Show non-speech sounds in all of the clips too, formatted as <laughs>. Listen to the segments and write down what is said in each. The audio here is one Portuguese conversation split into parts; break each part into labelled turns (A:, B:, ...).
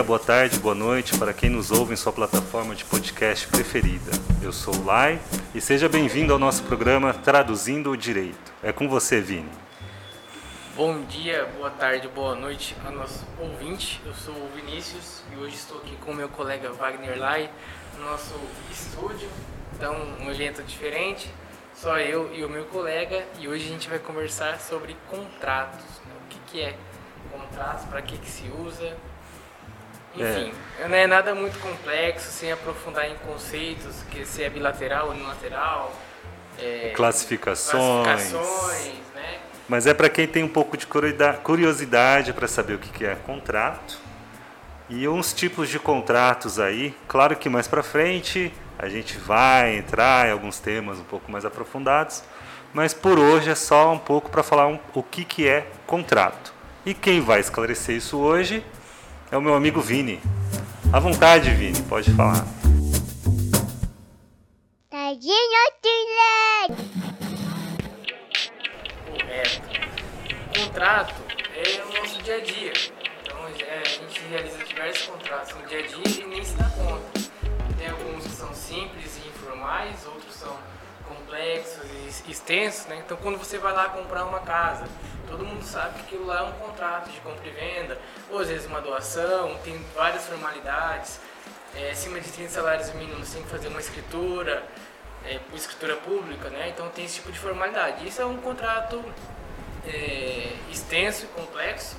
A: Boa tarde, boa noite para quem nos ouve em sua plataforma de podcast preferida. Eu sou o Lai e seja bem-vindo ao nosso programa Traduzindo o Direito. É com você, Vini.
B: Bom dia, boa tarde, boa noite ao nosso ouvinte. Eu sou o Vinícius e hoje estou aqui com meu colega Wagner Lai no nosso estúdio. Então, um evento diferente, só eu e o meu colega. E hoje a gente vai conversar sobre contratos. Né? O que, que é contratos, para que, que se usa. Enfim, é. não é nada muito complexo, sem aprofundar em conceitos, que se é bilateral ou unilateral.
A: É, classificações.
B: classificações né?
A: Mas é para quem tem um pouco de curiosidade para saber o que é contrato. E uns tipos de contratos aí. Claro que mais para frente a gente vai entrar em alguns temas um pouco mais aprofundados. Mas por hoje é só um pouco para falar um, o que, que é contrato. E quem vai esclarecer isso hoje é o meu amigo Vini. À vontade, Vini, pode falar.
B: contrato é o nosso dia a dia. Então é, a gente realiza diversos contratos no dia a dia e nem se dá conta. Tem alguns que são simples e informais, outros são complexos e extensos. Né? Então quando você vai lá comprar uma casa, todo mundo sabe que aquilo lá é um contrato de compra e venda, ou às vezes uma doação, tem várias formalidades. É, acima de 30 salários mínimos tem que fazer uma escritura, é, escritura pública, né? Então tem esse tipo de formalidade. Isso é um contrato é, extenso e complexo.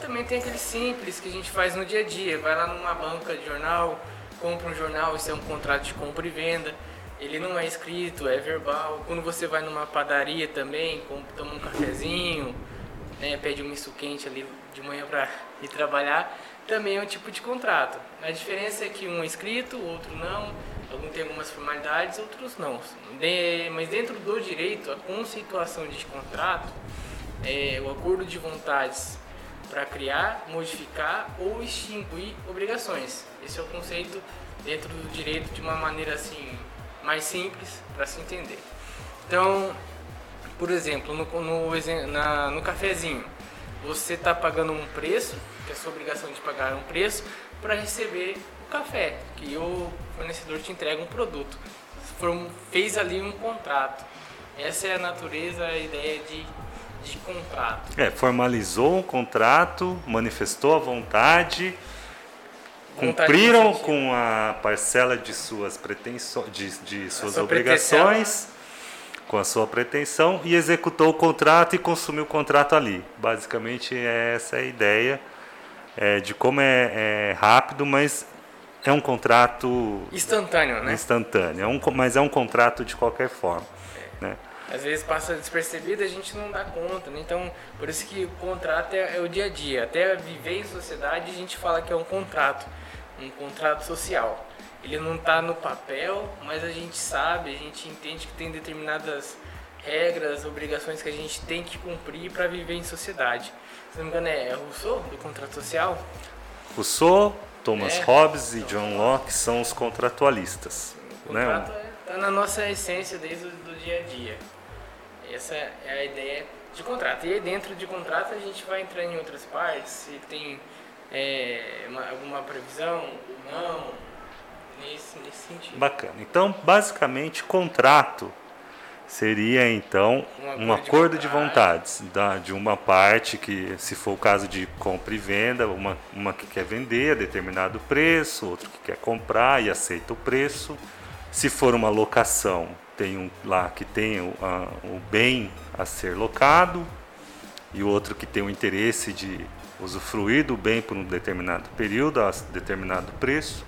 B: Também tem aquele simples que a gente faz no dia a dia. Vai lá numa banca de jornal, compra um jornal, isso é um contrato de compra e venda. Ele não é escrito, é verbal. Quando você vai numa padaria também, toma um cafezinho, né, pede um misto quente ali de manhã para ir trabalhar, também é um tipo de contrato. A diferença é que um é escrito, o outro não. Alguns tem algumas formalidades, outros não. De, mas dentro do direito, a conceituação de contrato é, o acordo de vontades para criar, modificar ou extinguir obrigações. Esse é o conceito dentro do direito de uma maneira assim mais simples para se entender. Então, por exemplo, no, no, na, no cafezinho, você está pagando um preço, que é a sua obrigação de pagar um preço, para receber o café, que o fornecedor te entrega um produto. Fez ali um contrato. Essa é a natureza, a ideia de de contrato.
A: É, formalizou um contrato, manifestou a vontade cumpriram com a parcela de suas pretensões, de, de suas obrigações, com a sua pretensão e executou o contrato e consumiu o contrato ali. Basicamente é essa a ideia é, de como é, é rápido, mas é um contrato
B: instantâneo, né?
A: Instantâneo, é um, mas é um contrato de qualquer forma, é. né?
B: às vezes passa despercebido a gente não dá conta. Né? Então, por isso que o contrato é, é, o dia a dia. Até viver em sociedade a gente fala que é um contrato, um contrato social. Ele não está no papel, mas a gente sabe, a gente entende que tem determinadas regras, obrigações que a gente tem que cumprir para viver em sociedade. Se não me engano, é Rousseau, do contrato social?
A: Rousseau, Thomas é, Hobbes e John Locke são os contratualistas.
B: O contrato né? está na nossa essência desde o dia a dia. Essa é a ideia de contrato. E aí dentro de contrato a gente vai entrando em outras partes, se tem é, uma, alguma previsão, não, nesse, nesse sentido.
A: Bacana. Então, basicamente, contrato seria então um acordo, um acordo de, vontades da, de uma parte que, se for o caso de compra e venda, uma, uma que quer vender a determinado preço, outro que quer comprar e aceita o preço. Se for uma locação, tem um lá que tem o, a, o bem a ser locado e o outro que tem o interesse de usufruir do bem por um determinado período, a determinado preço.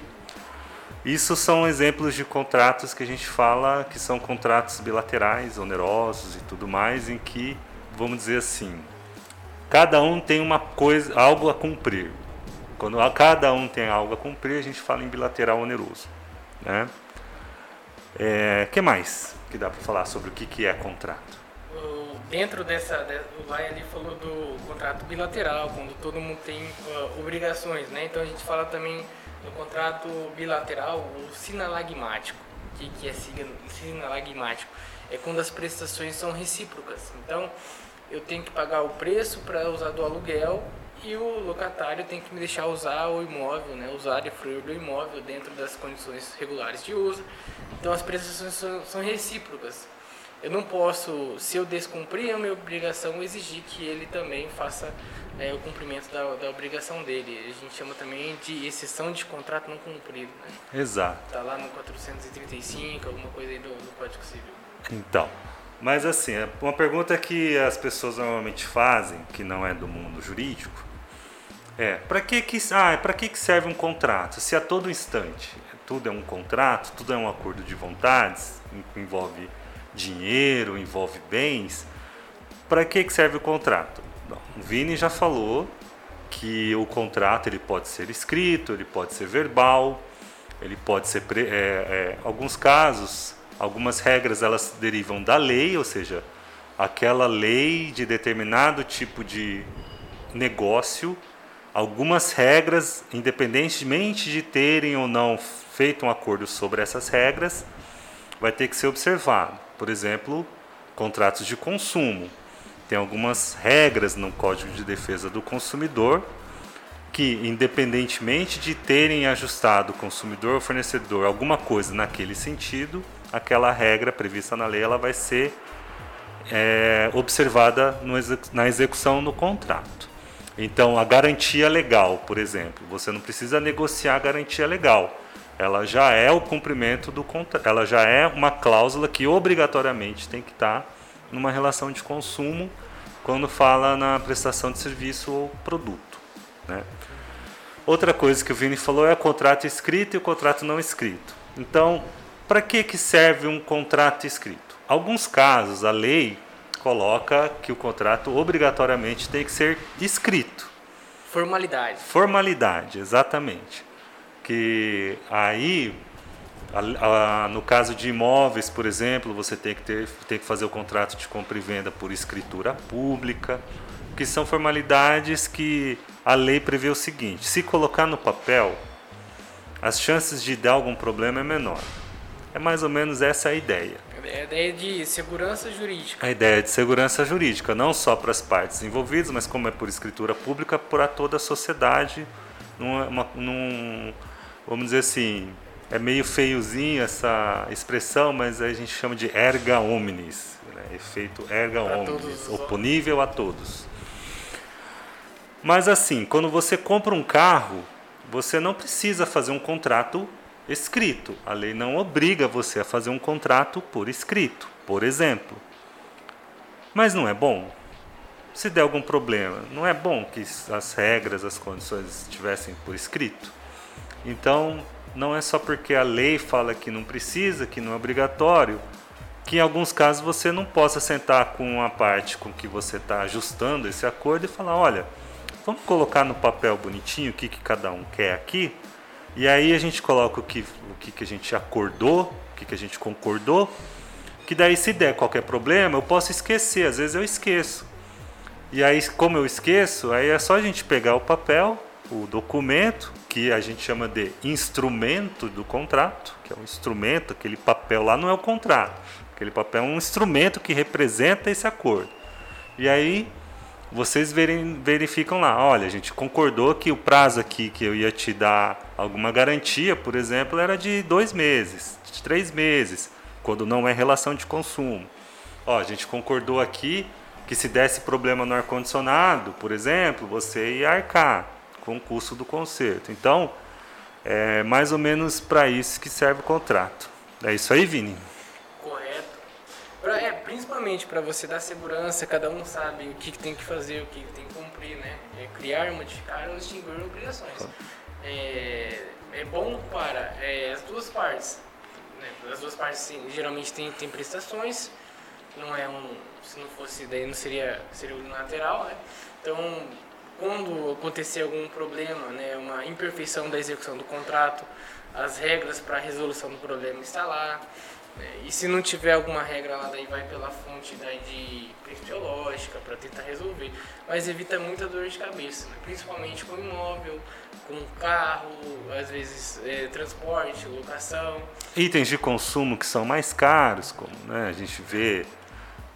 A: Isso são exemplos de contratos que a gente fala que são contratos bilaterais, onerosos e tudo mais, em que, vamos dizer assim, cada um tem uma coisa, algo a cumprir. Quando cada um tem algo a cumprir, a gente fala em bilateral oneroso. Né? É, que mais que dá para falar sobre o que, que é contrato?
B: Dentro dessa, o Lai ali falou do contrato bilateral, quando todo mundo tem uh, obrigações, né? Então a gente fala também do contrato bilateral, o sinalagmático. Que, que é sinalagmático? É quando as prestações são recíprocas. Então eu tenho que pagar o preço para usar do aluguel e o locatário tem que me deixar usar o imóvel, né, usar e fruir do imóvel dentro das condições regulares de uso. Então as prestações são, são recíprocas. Eu não posso, se eu descumprir a minha obrigação, exigir que ele também faça é, o cumprimento da, da, obrigação dele. A gente chama também de exceção de contrato não cumprido. Né?
A: Exato.
B: Está lá no 435, alguma coisa aí do, do Código Civil.
A: Então, mas assim, é uma pergunta que as pessoas normalmente fazem, que não é do mundo jurídico, é para que que, ah, para que que serve um contrato? Se a todo instante tudo é um contrato, tudo é um acordo de vontades, envolve dinheiro, envolve bens, para que que serve o contrato? Bom, o Vini já falou que o contrato ele pode ser escrito, ele pode ser verbal, ele pode ser é, é, alguns casos Algumas regras elas derivam da lei, ou seja, aquela lei de determinado tipo de negócio. Algumas regras, independentemente de terem ou não feito um acordo sobre essas regras, vai ter que ser observado. Por exemplo, contratos de consumo. Tem algumas regras no Código de Defesa do Consumidor que, independentemente de terem ajustado o consumidor ou fornecedor alguma coisa naquele sentido, aquela regra prevista na lei ela vai ser é, observada no, na execução no contrato. Então, a garantia legal, por exemplo, você não precisa negociar a garantia legal. Ela já é o cumprimento do contrato, ela já é uma cláusula que obrigatoriamente tem que estar numa relação de consumo quando fala na prestação de serviço ou produto. Né? Outra coisa que o Vini falou é o contrato escrito e o contrato não escrito. Então, para que, que serve um contrato escrito? Alguns casos, a lei coloca que o contrato obrigatoriamente tem que ser escrito.
B: Formalidade.
A: Formalidade, exatamente. Que aí, a, a, no caso de imóveis, por exemplo, você tem que, ter, tem que fazer o contrato de compra e venda por escritura pública, que são formalidades que a lei prevê o seguinte: se colocar no papel, as chances de dar algum problema é menor. É mais ou menos essa a ideia.
B: É a ideia de segurança jurídica.
A: A ideia de segurança jurídica, não só para as partes envolvidas, mas como é por escritura pública, para toda a sociedade. Numa, num, vamos dizer assim, é meio feiozinho essa expressão, mas a gente chama de erga omnes, né? efeito erga pra omnes, oponível a todos. Mas assim, quando você compra um carro, você não precisa fazer um contrato escrito. A lei não obriga você a fazer um contrato por escrito, por exemplo. Mas não é bom? Se der algum problema, não é bom que as regras, as condições estivessem por escrito? Então, não é só porque a lei fala que não precisa, que não é obrigatório, que em alguns casos você não possa sentar com a parte com que você está ajustando esse acordo e falar: olha, vamos colocar no papel bonitinho o que, que cada um quer aqui e aí a gente coloca o que, o que, que a gente acordou, o que, que a gente concordou, que daí se der qualquer problema eu posso esquecer, às vezes eu esqueço. E aí, como eu esqueço, aí é só a gente pegar o papel, o documento, que a gente chama de instrumento do contrato, que é um instrumento, aquele papel lá não é o contrato, aquele papel é um instrumento que representa esse acordo. E aí vocês verificam lá, olha, a gente concordou que o prazo aqui que eu ia te dar alguma garantia, por exemplo, era de dois meses, de três meses, quando não é relação de consumo. Ó, a gente concordou aqui que se desse problema no ar-condicionado, por exemplo, você ia arcar com o custo do conserto. Então, é mais ou menos para isso que serve o contrato. É isso aí, Vini?
B: Pra, é, principalmente para você dar segurança, cada um sabe o que, que, tem que fazer, o que, tem que cumprir, né? É criar, modificar ou extinguir obrigações. É, é bom para é, as duas partes. Né? As duas partes sim, geralmente têm tem prestações, não é um. Se não fosse, daí não seria, seria unilateral, né? Então, quando acontecer algum problema, né, uma imperfeição da execução do contrato, as regras para a resolução do problema está lá. É, e se não tiver alguma regra lá, daí vai pela fonte daí de teológica para tentar resolver. Mas evita muita dor de cabeça, né? principalmente com imóvel, com carro, às vezes é, transporte, locação.
A: Itens de consumo que são mais caros, como né, a gente vê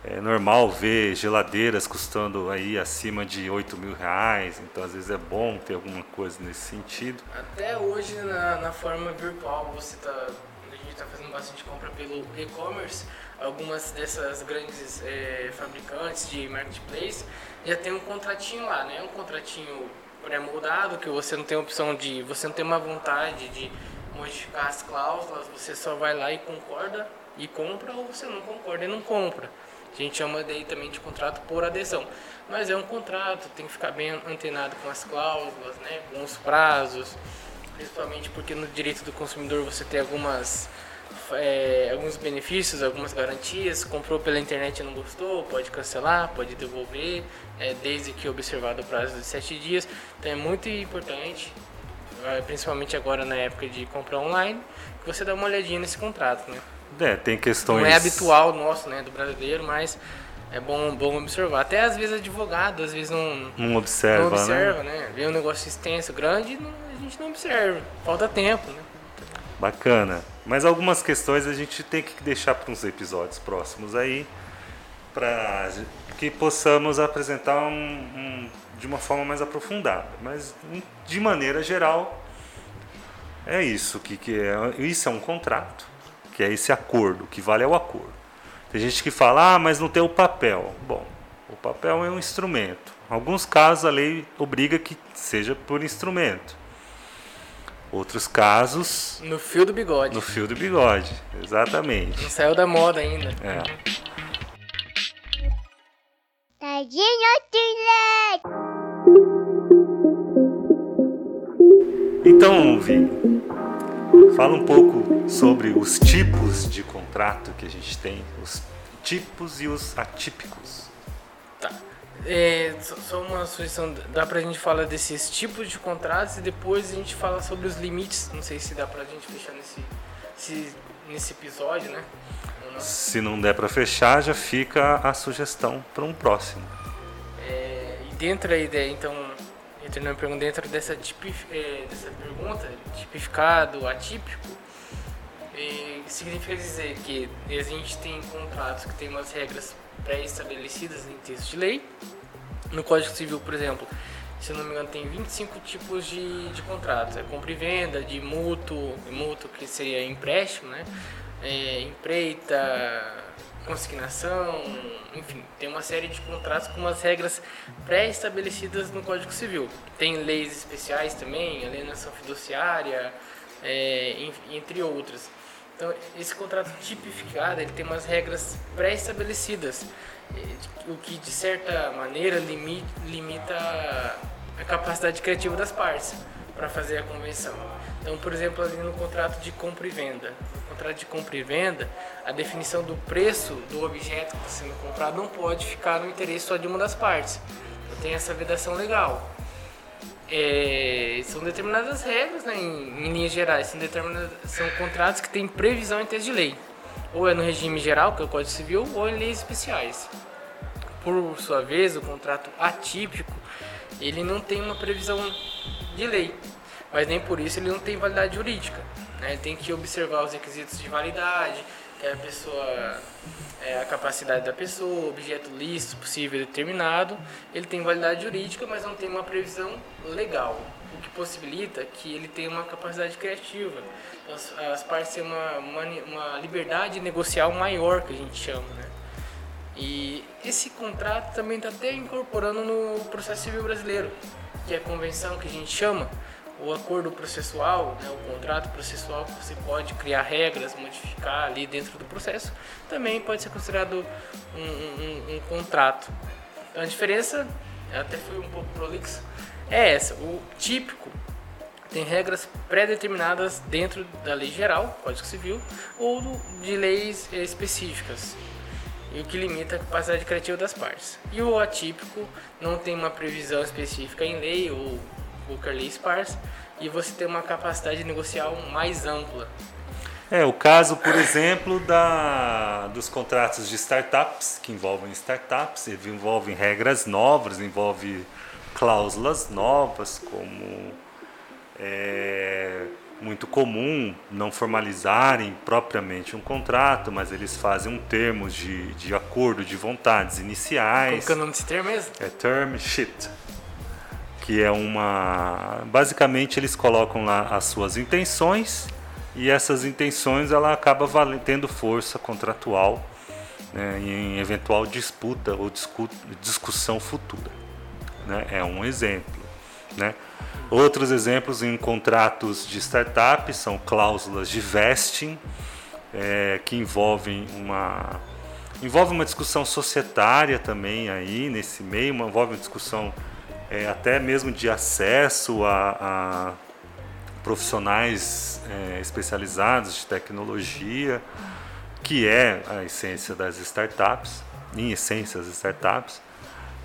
A: é normal ver geladeiras custando aí acima de 8 mil reais, então às vezes é bom ter alguma coisa nesse sentido.
B: Até hoje na, na forma virtual você tá, a gente está fazendo bastante compra pelo e-commerce, algumas dessas grandes é, fabricantes de marketplace já tem um contratinho lá, né? Um contratinho pré-moldado que você não tem opção de, você não tem uma vontade de modificar as cláusulas, você só vai lá e concorda e compra ou você não concorda e não compra. A gente chama daí também de contrato por adesão. Mas é um contrato, tem que ficar bem antenado com as cláusulas, né, com os prazos, principalmente porque no direito do consumidor você tem algumas é, alguns benefícios, algumas garantias. Comprou pela internet e não gostou, pode cancelar, pode devolver, é, desde que observado o prazo de sete dias. Então é muito importante, é, principalmente agora na época de compra online, que você dá uma olhadinha nesse contrato, né?
A: É, tem questões.
B: Não é habitual nosso, né, do brasileiro, mas é bom, bom observar. Até às vezes advogado, às vezes não,
A: não observa,
B: não observa né? né? Vê um negócio extenso, grande, não, a gente não observa. Falta tempo, né?
A: Bacana. Mas algumas questões a gente tem que deixar para uns episódios próximos aí, para que possamos apresentar um, um, de uma forma mais aprofundada. Mas de maneira geral, é isso que, que é. Isso é um contrato que é esse acordo, o que vale é o acordo. Tem gente que fala, ah, mas não tem o papel. Bom, o papel é um instrumento. Em alguns casos a lei obriga que seja por instrumento. Outros casos.
B: No fio do bigode.
A: No fio do bigode, exatamente.
B: Não saiu da moda ainda.
A: É. Então, Vi, Fala um pouco sobre os tipos de contrato que a gente tem, os tipos e os atípicos.
B: Tá. É, só uma sugestão, dá pra gente falar desses tipos de contratos e depois a gente fala sobre os limites. Não sei se dá pra gente fechar nesse, nesse episódio, né?
A: Não. Se não der pra fechar, já fica a sugestão para um próximo.
B: É, e dentro da ideia, então, Pergunta dentro dessa, tipif, é, dessa pergunta, tipificado, atípico, é, significa dizer que a gente tem contratos que tem umas regras pré-estabelecidas em texto de lei. No Código Civil, por exemplo, se não me engano, tem 25 tipos de, de contratos. É compra e venda, de mútuo, mútuo que seria empréstimo, né? É, empreita, consignação, enfim, tem uma série de contratos com umas regras pré-estabelecidas no Código Civil. Tem leis especiais também, alienação fiduciária, é, entre outras. Então, esse contrato tipificado ele tem umas regras pré-estabelecidas, o que de certa maneira limita a capacidade criativa das partes para fazer a convenção. Então, por exemplo, ali no contrato de compra e venda. Contrato de compra e venda, a definição do preço do objeto que está sendo comprado não pode ficar no interesse só de uma das partes. Então, tem essa vedação legal. É, são determinadas regras, né, em, em, linhas gerais, são, são contratos que têm previsão em texto de lei. Ou é no regime geral, que é o Código Civil, ou em leis especiais. Por sua vez, o contrato atípico, ele não tem uma previsão de lei mas nem por isso ele não tem validade jurídica. Né? Tem que observar os requisitos de validade, que é a pessoa, é a capacidade da pessoa, objeto lícito, possível determinado. Ele tem validade jurídica, mas não tem uma previsão legal, o que possibilita que ele tenha uma capacidade criativa. As, as partes têm uma, uma, uma liberdade negocial maior, que a gente chama, né? E esse contrato também está até incorporando no processo civil brasileiro, que é a convenção que a gente chama, o acordo processual, né, o contrato processual que você pode criar regras, modificar ali dentro do processo, também pode ser considerado um, um, um contrato. Então a diferença, até foi um pouco prolixo, é essa. O típico tem regras pré-determinadas dentro da lei geral, Código Civil, ou de leis específicas, e o que limita a capacidade criativa das partes. E o atípico não tem uma previsão específica em lei ou Booker Lee Sparse, e você tem uma capacidade negocial mais ampla.
A: É, o caso, por exemplo, da, dos contratos de startups, que envolvem startups, envolvem regras novas, envolve cláusulas novas, como é, muito muito comum não formalizarem propriamente um contrato, mas eles fazem um termo de, de acordo de vontades iniciais.
B: Qual que é o nome desse termo mesmo?
A: É term sheet, que é uma... Basicamente eles colocam lá as suas intenções e essas intenções ela acaba valendo, tendo força contratual né, em eventual disputa ou discu discussão futura. Né? É um exemplo. Né? Outros exemplos em contratos de startup são cláusulas de vesting, é, que envolvem uma, envolve uma discussão societária também aí nesse meio, envolve uma discussão é, até mesmo de acesso a, a profissionais é, especializados de tecnologia, que é a essência das startups, em essência as startups,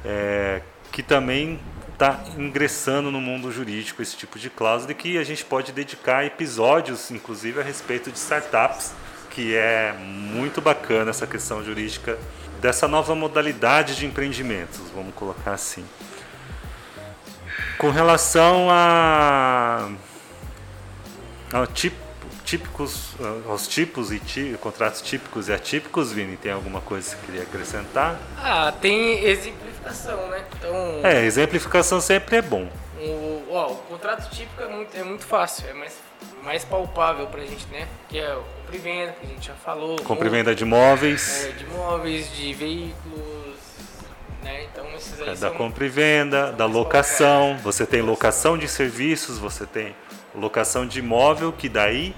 A: é, que também está ingressando no mundo jurídico esse tipo de cláusula e que a gente pode dedicar episódios, inclusive, a respeito de startups, que é muito bacana essa questão jurídica dessa nova modalidade de empreendimentos, vamos colocar assim. Com relação a, ao tipo típicos, ah, aos tipos e tí, contratos típicos e atípicos, Vini, tem alguma coisa que você queria acrescentar?
B: Ah, tem exemplificação, né? Então,
A: é, exemplificação sempre é bom.
B: O, ó, o contrato típico é muito, é muito fácil, é mais, mais palpável pra gente, né? Que é o compra e venda, que a gente já falou.
A: Compra e venda de imóveis.
B: É, de imóveis, de veículos, né? Então esses aí
A: é,
B: são,
A: da compra e venda, da locação, você tem locação de serviços, você tem locação de imóvel, que daí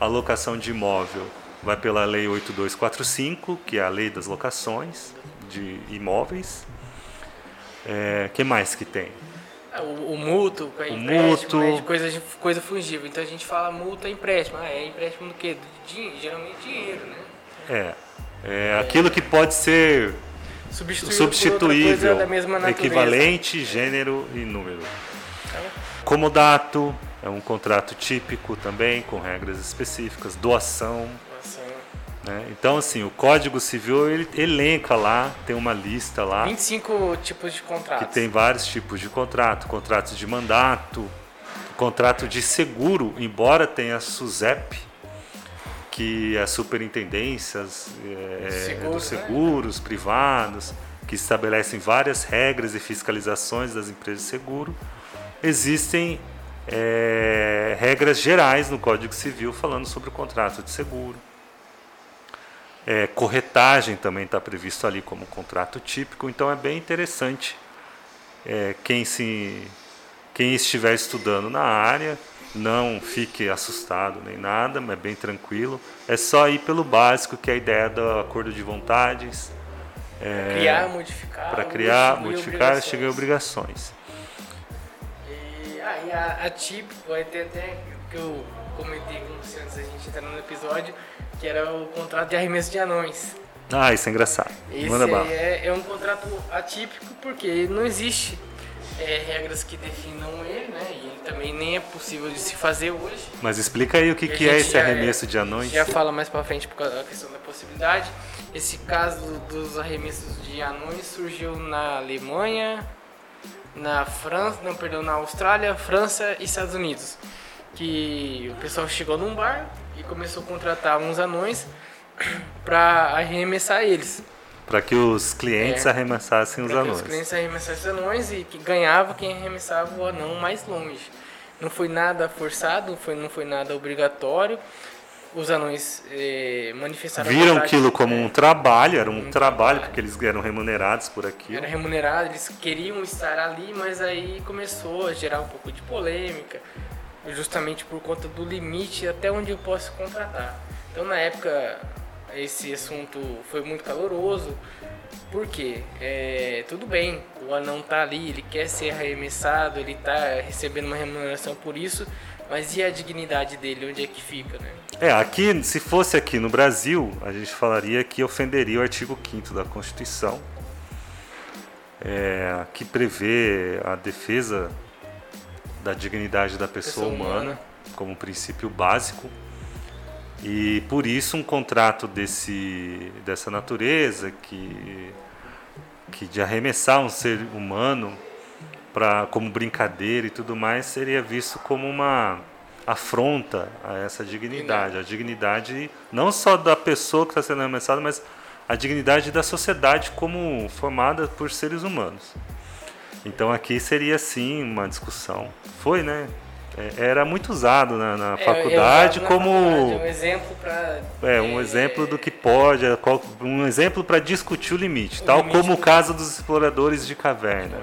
A: a locação de imóvel vai pela Lei 8245, que é a lei das locações de imóveis. É, que mais que tem?
B: É, o, o mútuo, é
A: O
B: empréstimo, né,
A: mútuo.
B: de coisa, coisa fungível. Então a gente fala multa é empréstimo. Ah, é empréstimo do quê? Do dinheiro, geralmente dinheiro, né?
A: É, é aquilo que pode ser substituível, equivalente, gênero e número.
B: Então,
A: Comodato é um contrato típico também, com regras específicas, doação. Né? Então, assim, o Código Civil ele elenca lá, tem uma lista lá
B: 25 tipos de contratos.
A: que tem vários tipos de contrato, contratos de mandato, contrato de seguro, embora tenha a SUSEP, que é a superintendências é,
B: Seguros,
A: dos
B: né?
A: seguros privados, que estabelecem várias regras e fiscalizações das empresas de seguro. Existem é, regras gerais no Código Civil falando sobre o contrato de seguro. É, corretagem também está previsto ali como contrato típico, então é bem interessante é, quem, se, quem estiver estudando na área, não fique assustado nem nada, mas é bem tranquilo. É só ir pelo básico, que é a ideia do acordo de vontades. É,
B: Criar, modificar.
A: para criar, modificar,
B: obrigações.
A: chegar a obrigações.
B: E, ah, e a, a típico, vai ter até que eu comentei com você antes da gente entrar no episódio, que era o contrato de arremesso de anões.
A: Ah, isso é engraçado.
B: Esse
A: Manda bala.
B: é, é um contrato atípico porque não existe é, regras que definam ele, né? E também nem é possível de se fazer hoje.
A: Mas explica aí o que, que é esse arremesso de anões.
B: Já fala mais pra frente por causa da questão da possibilidade. Esse caso dos arremessos de anões surgiu na Alemanha, na França, não, perdão, na Austrália, França e Estados Unidos. Que o pessoal chegou num bar e começou a contratar uns anões <clears throat> pra arremessar eles.
A: Para que os clientes
B: É.
A: arremessassem os anões.
B: Os clientes arremessassem os anões e que ganhava quem arremessava o anão mais longe. Não foi nada forçado, foi, não foi nada obrigatório. Os anões eh, manifestaram
A: Viram
B: vontade,
A: aquilo como um trabalho, era um,
B: um
A: trabalho,
B: trabalho.
A: porque eles eram remunerados por aquilo.
B: Era remunerado, eles queriam estar ali, mas aí começou a gerar um pouco de polêmica, justamente por conta do limite até onde eu posso contratar. Então, na época, esse assunto foi muito caloroso, porque é, tudo bem, o anão tá ali, ele quer ser arremessado, ele tá recebendo uma remuneração por isso, mas e a dignidade dele, onde é que fica, né?
A: É, aqui, se fosse aqui no Brasil, a gente falaria que ofenderia o artigo 5 da Constituição, é, que prevê a defesa da dignidade da pessoa,
B: Pessoa
A: humana,
B: humana.
A: como princípio básico. E por isso um contrato desse, dessa natureza, que, que de arremessar um ser humano pra, como brincadeira e tudo mais, seria visto como uma afronta a essa dignidade. A dignidade não só da pessoa que está sendo arremessada, mas a dignidade da sociedade como formada por seres humanos. Então aqui seria sim uma discussão. Foi, né? É, era muito usado na, na é, faculdade como
B: faculdade, um exemplo para
A: é um é, exemplo do que pode um exemplo para discutir o limite o tal limite como o caso dos exploradores de caverna,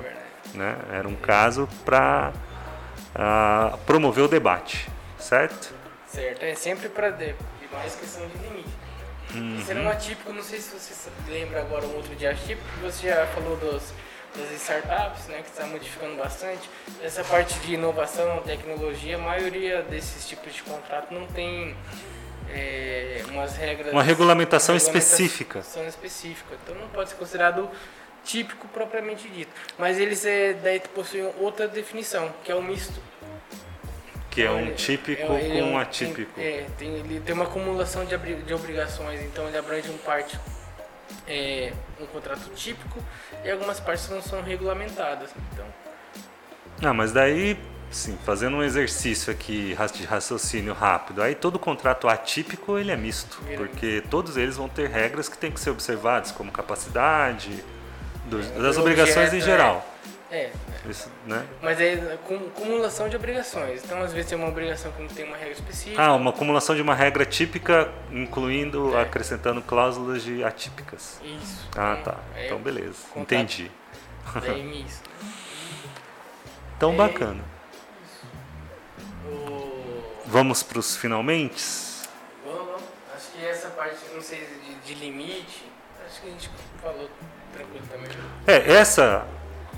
A: de né? Era um caso para uh, ah, promover o debate certo?
B: Certo é sempre para mais questão de limite. Uhum. sendo um atípico não sei se você lembra agora um outro dia atípico você já falou dos das startups, né, que está modificando bastante. Essa parte de inovação, tecnologia, a maioria desses tipos de contrato não tem é, umas regras.
A: Uma regulamentação, uma regulamentação específica.
B: específica. Então não pode ser considerado típico propriamente dito. Mas eles é, daí possuem outra definição, que é o misto.
A: Que é um típico é, com um atípico.
B: Tem, é, tem, ele tem uma acumulação de, de obrigações, então ele abrange um parte é, um contrato típico e algumas partes não são regulamentadas. Então.
A: Ah, mas daí, sim, fazendo um exercício aqui de raciocínio rápido, aí todo contrato atípico ele é misto, porque todos eles vão ter regras que têm que ser observadas, como capacidade, dos, é, das obrigações em geral.
B: É, é. Isso, né? Mas é acumulação de obrigações. Então, às vezes, tem uma obrigação que não tem uma regra específica.
A: Ah, uma acumulação de uma regra típica, incluindo, é. acrescentando cláusulas de atípicas.
B: Isso.
A: Ah, tá. É, então, beleza. Contato. Entendi.
B: É isso. <laughs>
A: Então, bacana. O... Vamos para os finalmente?
B: Vamos, Acho que essa parte, não sei, de, de limite, acho que a gente falou tranquilo também.
A: É, essa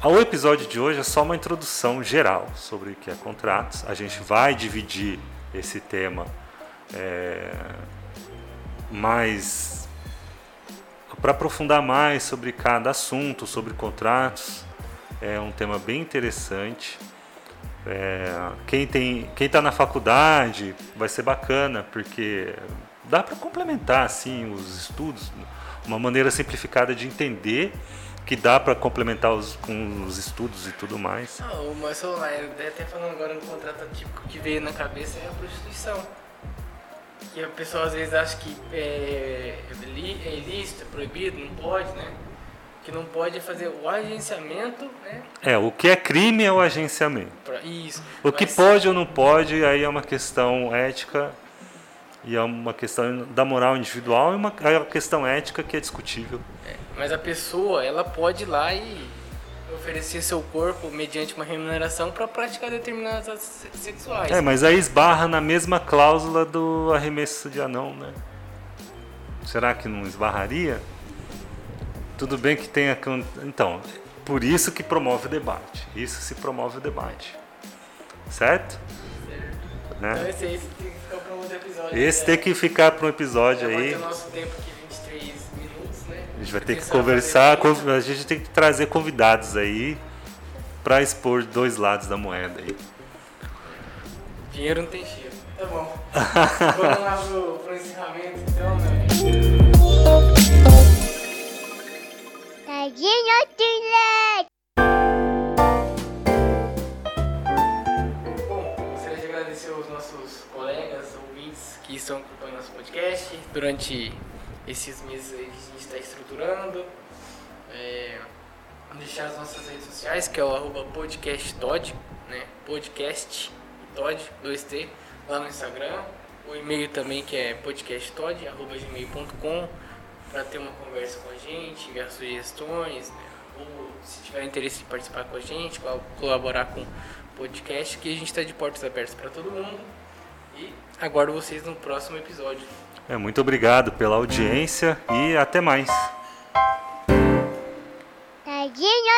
A: o episódio de hoje é só uma introdução geral sobre o que é contratos. A gente vai dividir esse tema é, mais para aprofundar mais sobre cada assunto, sobre contratos. É um tema bem interessante. É, quem tem, quem está na faculdade vai ser bacana porque dá para complementar assim os estudos, uma maneira simplificada de entender que dá para complementar os, com os estudos e tudo mais.
B: Ah, o Marcelo até falando agora no contrato típico que veio na cabeça é a prostituição. Que a pessoa às vezes acha que é, é ilícito, é proibido, não pode, né? Que não pode fazer o agenciamento, né?
A: É, o que é crime é o agenciamento.
B: Isso.
A: O que pode ou não pode, aí é uma questão ética e é uma questão da moral individual e uma, é uma questão ética que é discutível.
B: É, mas a pessoa, ela pode ir lá e oferecer seu corpo mediante uma remuneração para praticar determinadas atos sexuais.
A: É, mas aí esbarra na mesma cláusula do arremesso de anão, né? Será que não esbarraria? Tudo bem que tenha. Então, por isso que promove o debate. Isso se promove o debate. Certo?
B: Certo. Né? Então, esse, esse tem que ficar para um outro episódio.
A: Esse né? tem que ficar para um episódio
B: Já
A: aí.
B: nosso tempo aqui, 23 minutos?
A: A gente vai ter que conversar, a gente tem que trazer convidados aí para expor dois lados da moeda aí.
B: Dinheiro não tem cheiro. Tá bom. <laughs> Vamos lá pro, pro encerramento então, né? Tadinho, que estão acompanhando nosso podcast durante esses meses aí que a gente está estruturando. É, deixar as nossas redes sociais, que é o arroba podcasttod, né? Podcast Todd, 2T, lá no Instagram. O e-mail também que é podcasttod.gmail.com para ter uma conversa com a gente, enviar sugestões, né? ou se tiver interesse em participar com a gente, colaborar com o podcast, que a gente está de portas abertas para todo mundo. E aguardo vocês no próximo episódio.
A: É, muito obrigado pela audiência e até mais. Tadinho,